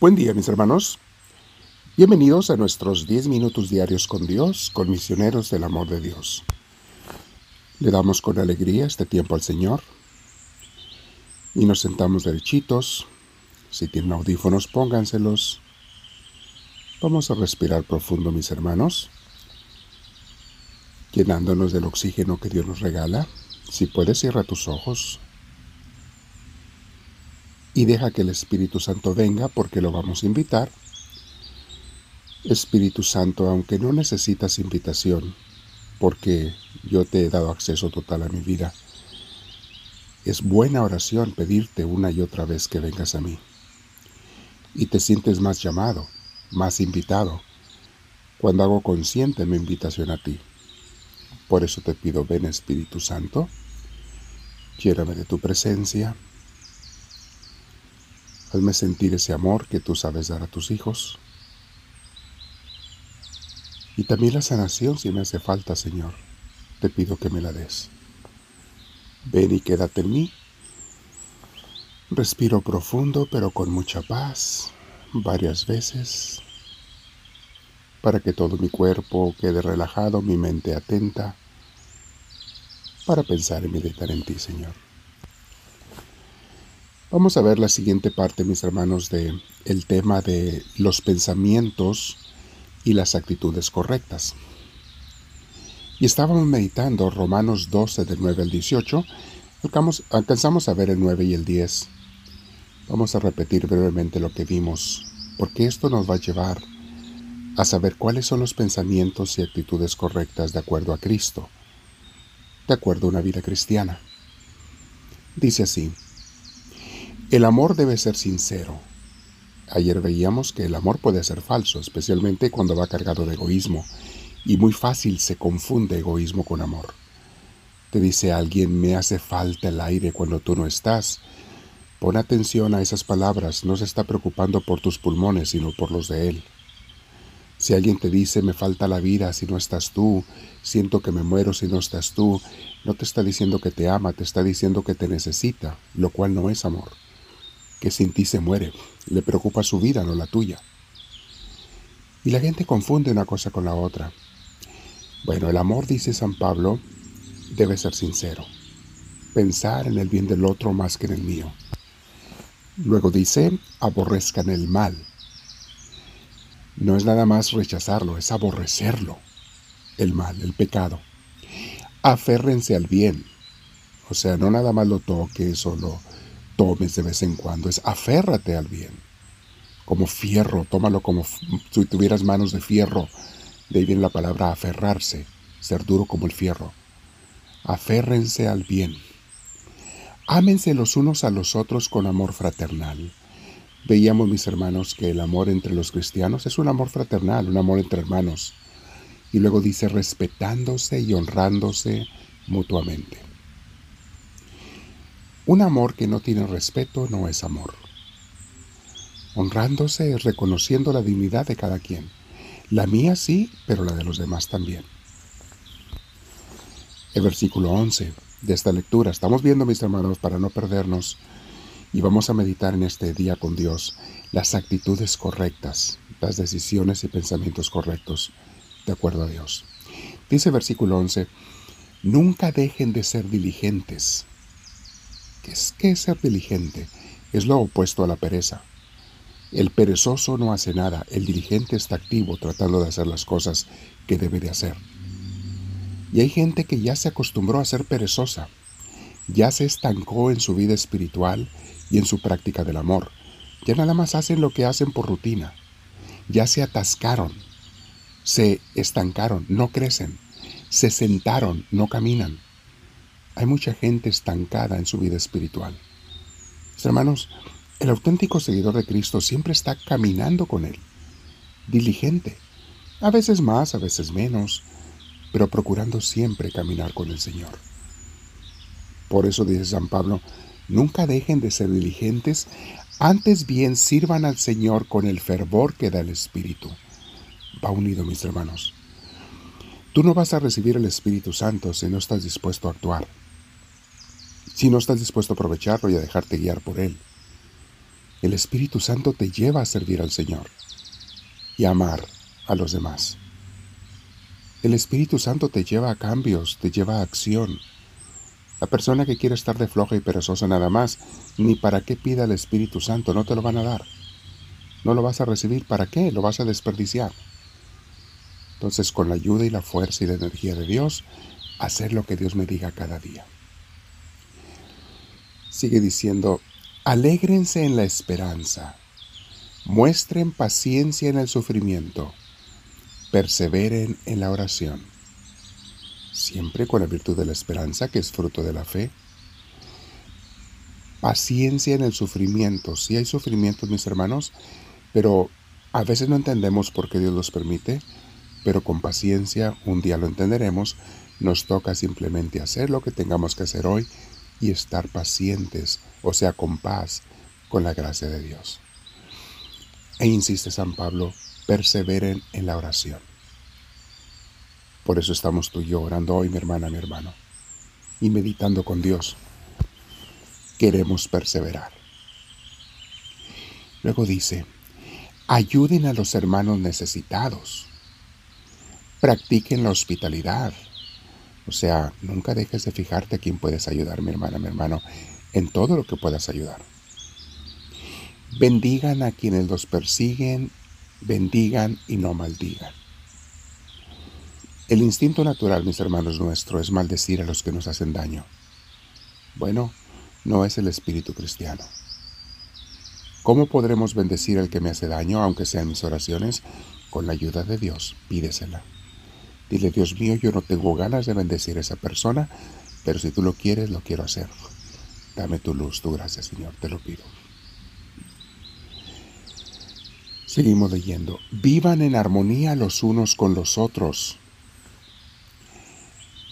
Buen día mis hermanos. Bienvenidos a nuestros 10 minutos diarios con Dios, con misioneros del amor de Dios. Le damos con alegría este tiempo al Señor y nos sentamos derechitos. Si tienen audífonos, pónganselos. Vamos a respirar profundo, mis hermanos, llenándonos del oxígeno que Dios nos regala. Si puedes, cierra tus ojos y deja que el Espíritu Santo venga porque lo vamos a invitar. Espíritu Santo, aunque no necesitas invitación, porque yo te he dado acceso total a mi vida, es buena oración pedirte una y otra vez que vengas a mí. Y te sientes más llamado, más invitado, cuando hago consciente mi invitación a ti. Por eso te pido, ven Espíritu Santo, lléname de tu presencia, Hazme sentir ese amor que tú sabes dar a tus hijos. Y también la sanación si me hace falta, Señor. Te pido que me la des. Ven y quédate en mí. Respiro profundo pero con mucha paz, varias veces, para que todo mi cuerpo quede relajado, mi mente atenta, para pensar y meditar en ti, Señor. Vamos a ver la siguiente parte, mis hermanos, de el tema de los pensamientos y las actitudes correctas. Y estábamos meditando Romanos 12 del 9 al 18. alcanzamos a ver el 9 y el 10. Vamos a repetir brevemente lo que vimos, porque esto nos va a llevar a saber cuáles son los pensamientos y actitudes correctas de acuerdo a Cristo, de acuerdo a una vida cristiana. Dice así, el amor debe ser sincero. Ayer veíamos que el amor puede ser falso, especialmente cuando va cargado de egoísmo, y muy fácil se confunde egoísmo con amor. Te dice alguien, me hace falta el aire cuando tú no estás. Pon atención a esas palabras, no se está preocupando por tus pulmones, sino por los de él. Si alguien te dice, me falta la vida si no estás tú, siento que me muero si no estás tú, no te está diciendo que te ama, te está diciendo que te necesita, lo cual no es amor que sin ti se muere. Le preocupa su vida, no la tuya. Y la gente confunde una cosa con la otra. Bueno, el amor, dice San Pablo, debe ser sincero. Pensar en el bien del otro más que en el mío. Luego dice, aborrezcan el mal. No es nada más rechazarlo, es aborrecerlo. El mal, el pecado. Aférrense al bien. O sea, no nada más lo toques o lo tomes de vez en cuando, es aférrate al bien. Como fierro, tómalo como si tuvieras manos de fierro. De ahí viene la palabra aferrarse, ser duro como el fierro. Aférrense al bien. Ámense los unos a los otros con amor fraternal. Veíamos, mis hermanos, que el amor entre los cristianos es un amor fraternal, un amor entre hermanos. Y luego dice respetándose y honrándose mutuamente. Un amor que no tiene respeto no es amor. Honrándose es reconociendo la dignidad de cada quien. La mía sí, pero la de los demás también. El versículo 11 de esta lectura. Estamos viendo, mis hermanos, para no perdernos, y vamos a meditar en este día con Dios las actitudes correctas, las decisiones y pensamientos correctos, de acuerdo a Dios. Dice versículo 11, nunca dejen de ser diligentes ¿Qué es, ¿Qué ser diligente? Es lo opuesto a la pereza. El perezoso no hace nada, el diligente está activo tratando de hacer las cosas que debe de hacer. Y hay gente que ya se acostumbró a ser perezosa, ya se estancó en su vida espiritual y en su práctica del amor. Ya nada más hacen lo que hacen por rutina. Ya se atascaron, se estancaron, no crecen, se sentaron, no caminan. Hay mucha gente estancada en su vida espiritual. hermanos, el auténtico seguidor de Cristo siempre está caminando con Él, diligente, a veces más, a veces menos, pero procurando siempre caminar con el Señor. Por eso dice San Pablo, nunca dejen de ser diligentes, antes bien sirvan al Señor con el fervor que da el Espíritu. Va unido, mis hermanos. Tú no vas a recibir el Espíritu Santo si no estás dispuesto a actuar si no estás dispuesto a aprovecharlo y a dejarte guiar por él. El Espíritu Santo te lleva a servir al Señor y amar a los demás. El Espíritu Santo te lleva a cambios, te lleva a acción. La persona que quiere estar de floja y perezosa nada más, ni para qué pida el Espíritu Santo, no te lo van a dar. No lo vas a recibir, ¿para qué? Lo vas a desperdiciar. Entonces, con la ayuda y la fuerza y la energía de Dios, hacer lo que Dios me diga cada día. Sigue diciendo, alégrense en la esperanza, muestren paciencia en el sufrimiento, perseveren en la oración, siempre con la virtud de la esperanza que es fruto de la fe. Paciencia en el sufrimiento, sí hay sufrimientos mis hermanos, pero a veces no entendemos por qué Dios los permite, pero con paciencia un día lo entenderemos. Nos toca simplemente hacer lo que tengamos que hacer hoy y estar pacientes, o sea, con paz, con la gracia de Dios. E insiste San Pablo, perseveren en la oración. Por eso estamos tú y yo orando hoy, mi hermana, mi hermano, y meditando con Dios. Queremos perseverar. Luego dice, ayuden a los hermanos necesitados practiquen la hospitalidad. O sea, nunca dejes de fijarte a quién puedes ayudar, mi hermana, mi hermano, en todo lo que puedas ayudar. Bendigan a quienes los persiguen, bendigan y no maldigan. El instinto natural, mis hermanos nuestros, es maldecir a los que nos hacen daño. Bueno, no es el espíritu cristiano. ¿Cómo podremos bendecir al que me hace daño, aunque sean mis oraciones? Con la ayuda de Dios, pídesela. Dile, Dios mío, yo no tengo ganas de bendecir a esa persona, pero si tú lo quieres, lo quiero hacer. Dame tu luz, tu gracia, Señor, te lo pido. Seguimos leyendo. Vivan en armonía los unos con los otros.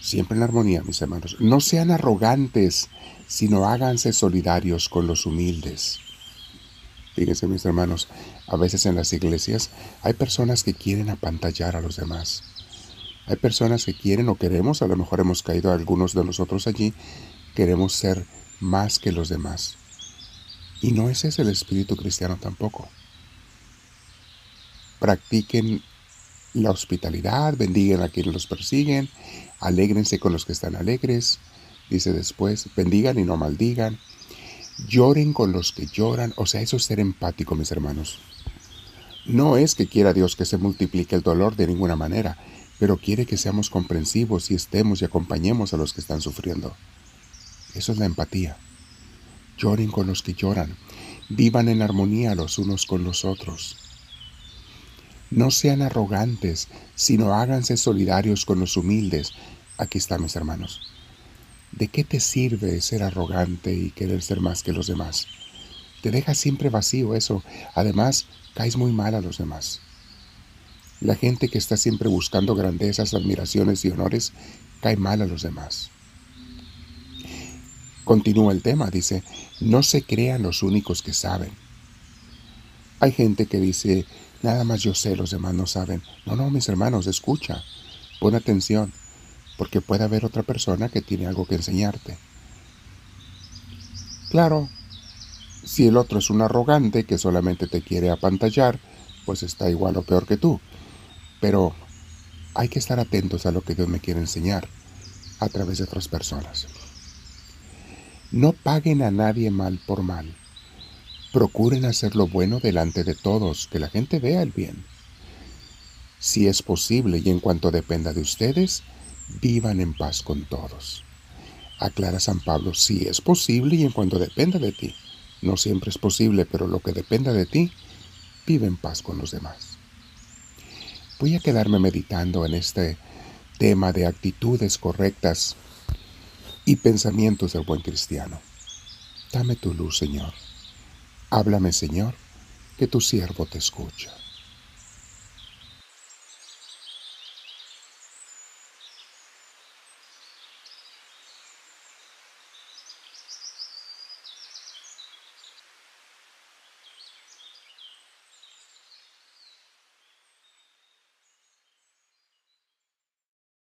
Siempre en armonía, mis hermanos. No sean arrogantes, sino háganse solidarios con los humildes. Fíjense, mis hermanos, a veces en las iglesias hay personas que quieren apantallar a los demás. Hay personas que quieren o queremos, a lo mejor hemos caído algunos de nosotros allí, queremos ser más que los demás. Y no ese es el espíritu cristiano tampoco. Practiquen la hospitalidad, bendigan a quienes los persiguen, alégrense con los que están alegres, dice después, bendigan y no maldigan, lloren con los que lloran, o sea, eso es ser empático, mis hermanos. No es que quiera Dios que se multiplique el dolor de ninguna manera, pero quiere que seamos comprensivos y estemos y acompañemos a los que están sufriendo. Eso es la empatía. Lloren con los que lloran, vivan en armonía los unos con los otros. No sean arrogantes, sino háganse solidarios con los humildes. Aquí está, mis hermanos. ¿De qué te sirve ser arrogante y querer ser más que los demás? Te deja siempre vacío eso. Además, caes muy mal a los demás. La gente que está siempre buscando grandezas, admiraciones y honores cae mal a los demás. Continúa el tema, dice, no se crean los únicos que saben. Hay gente que dice, nada más yo sé, los demás no saben. No, no, mis hermanos, escucha, pon atención, porque puede haber otra persona que tiene algo que enseñarte. Claro, si el otro es un arrogante que solamente te quiere apantallar, pues está igual o peor que tú. Pero hay que estar atentos a lo que Dios me quiere enseñar a través de otras personas. No paguen a nadie mal por mal. Procuren hacer lo bueno delante de todos, que la gente vea el bien. Si es posible y en cuanto dependa de ustedes, vivan en paz con todos. Aclara San Pablo, si es posible y en cuanto dependa de ti. No siempre es posible, pero lo que dependa de ti, vive en paz con los demás voy a quedarme meditando en este tema de actitudes correctas y pensamientos del buen cristiano. Dame tu luz, Señor. Háblame, Señor, que tu siervo te escucha.